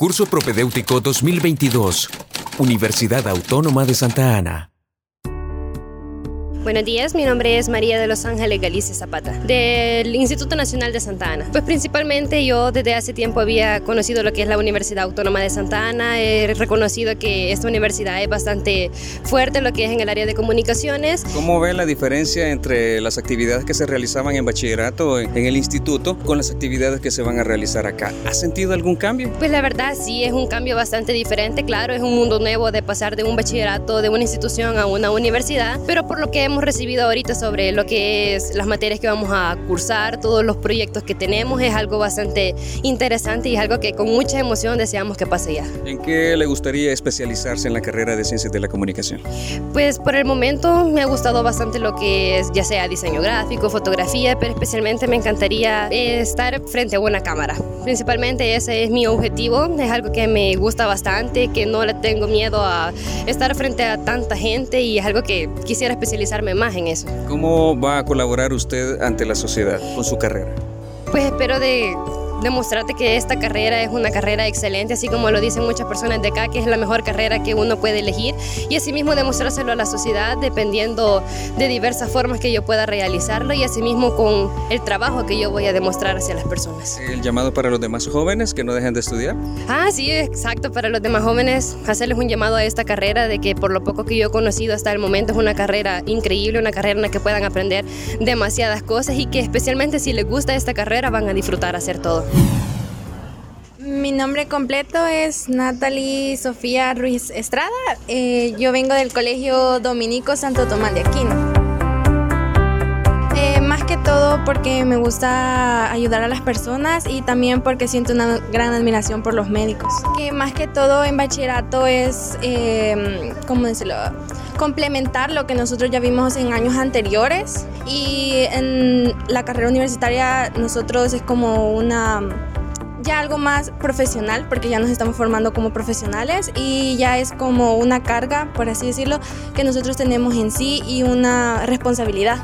Curso Propedéutico 2022. Universidad Autónoma de Santa Ana. Buenos días, mi nombre es María de Los Ángeles Galicia Zapata, del Instituto Nacional de Santa Ana. Pues principalmente yo desde hace tiempo había conocido lo que es la Universidad Autónoma de Santa Ana, he reconocido que esta universidad es bastante fuerte lo que es en el área de comunicaciones. ¿Cómo ve la diferencia entre las actividades que se realizaban en bachillerato en el instituto con las actividades que se van a realizar acá? ¿Ha sentido algún cambio? Pues la verdad sí, es un cambio bastante diferente, claro, es un mundo nuevo de pasar de un bachillerato, de una institución a una universidad, pero por lo que hemos recibido ahorita sobre lo que es las materias que vamos a cursar, todos los proyectos que tenemos, es algo bastante interesante y es algo que con mucha emoción deseamos que pase ya. ¿En qué le gustaría especializarse en la carrera de Ciencias de la Comunicación? Pues por el momento me ha gustado bastante lo que es ya sea diseño gráfico, fotografía, pero especialmente me encantaría estar frente a una cámara. Principalmente ese es mi objetivo, es algo que me gusta bastante, que no le tengo miedo a estar frente a tanta gente y es algo que quisiera especializar más en eso. ¿Cómo va a colaborar usted ante la sociedad con su carrera? Pues espero de demostrarte que esta carrera es una carrera excelente, así como lo dicen muchas personas de acá, que es la mejor carrera que uno puede elegir y asimismo demostrárselo a la sociedad dependiendo de diversas formas que yo pueda realizarlo y asimismo con el trabajo que yo voy a demostrar hacia las personas. ¿El llamado para los demás jóvenes que no dejen de estudiar? Ah, sí, exacto, para los demás jóvenes hacerles un llamado a esta carrera de que por lo poco que yo he conocido hasta el momento es una carrera increíble, una carrera en la que puedan aprender demasiadas cosas y que especialmente si les gusta esta carrera van a disfrutar hacer todo. Mi nombre completo es Natalie Sofía Ruiz Estrada. Eh, yo vengo del Colegio Dominico Santo Tomás de Aquino. Eh, más que todo porque me gusta ayudar a las personas y también porque siento una gran admiración por los médicos. Que más que todo en bachillerato es, eh, ¿cómo decirlo? Complementar lo que nosotros ya vimos en años anteriores y en la carrera universitaria nosotros es como una ya algo más profesional, porque ya nos estamos formando como profesionales y ya es como una carga, por así decirlo, que nosotros tenemos en sí y una responsabilidad.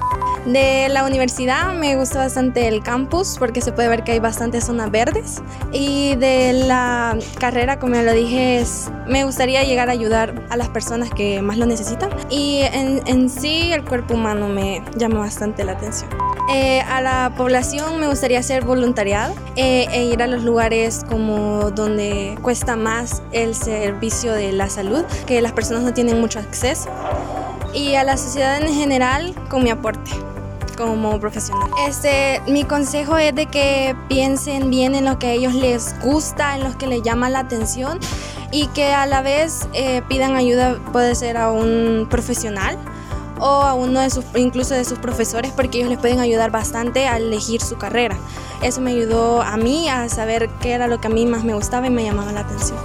De la universidad me gusta bastante el campus porque se puede ver que hay bastantes zonas verdes. Y de la carrera, como ya lo dije, es, me gustaría llegar a ayudar a las personas que más lo necesitan. Y en, sí el cuerpo humano me llama bastante la atención. Eh, a la población me gustaría hacer voluntariado eh, e ir a los lugares como donde cuesta más el servicio de la salud, que las personas no tienen mucho acceso. Y a la sociedad en general con mi aporte como profesional. Este, mi consejo es de que piensen bien en lo que a ellos les gusta, en lo que les llama la atención y que a la vez eh, pidan ayuda, puede ser a un profesional o a uno de sus, incluso de sus profesores, porque ellos les pueden ayudar bastante a elegir su carrera. Eso me ayudó a mí a saber qué era lo que a mí más me gustaba y me llamaba la atención.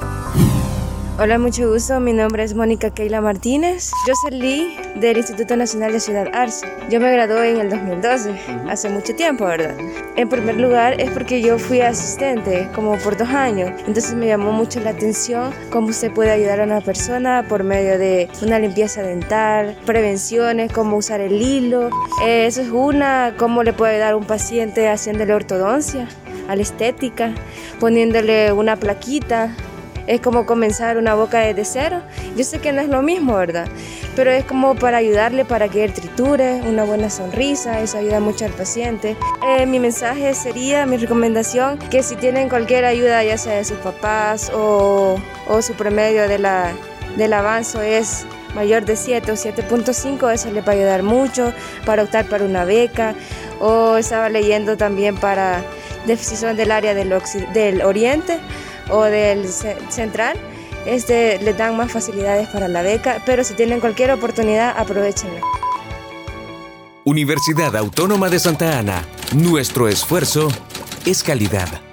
Hola, mucho gusto. Mi nombre es Mónica Keila Martínez. Yo salí del Instituto Nacional de Ciudad Arce. Yo me gradué en el 2012, hace mucho tiempo, ¿verdad? En primer lugar es porque yo fui asistente como por dos años. Entonces me llamó mucho la atención cómo usted puede ayudar a una persona por medio de una limpieza dental, prevenciones, cómo usar el hilo. Eh, eso es una, cómo le puede ayudar a un paciente haciéndole ortodoncia, a la estética, poniéndole una plaquita es como comenzar una boca desde cero. Yo sé que no es lo mismo, ¿verdad? Pero es como para ayudarle para que él triture, una buena sonrisa, eso ayuda mucho al paciente. Eh, mi mensaje sería, mi recomendación, que si tienen cualquier ayuda, ya sea de sus papás o, su promedio del avance es mayor de 7 o 7.5, eso le va a ayudar mucho para optar para una beca. O estaba leyendo también para decisión del área del oriente o del central, este, les dan más facilidades para la beca, pero si tienen cualquier oportunidad, aprovechenla. Universidad Autónoma de Santa Ana, nuestro esfuerzo es calidad.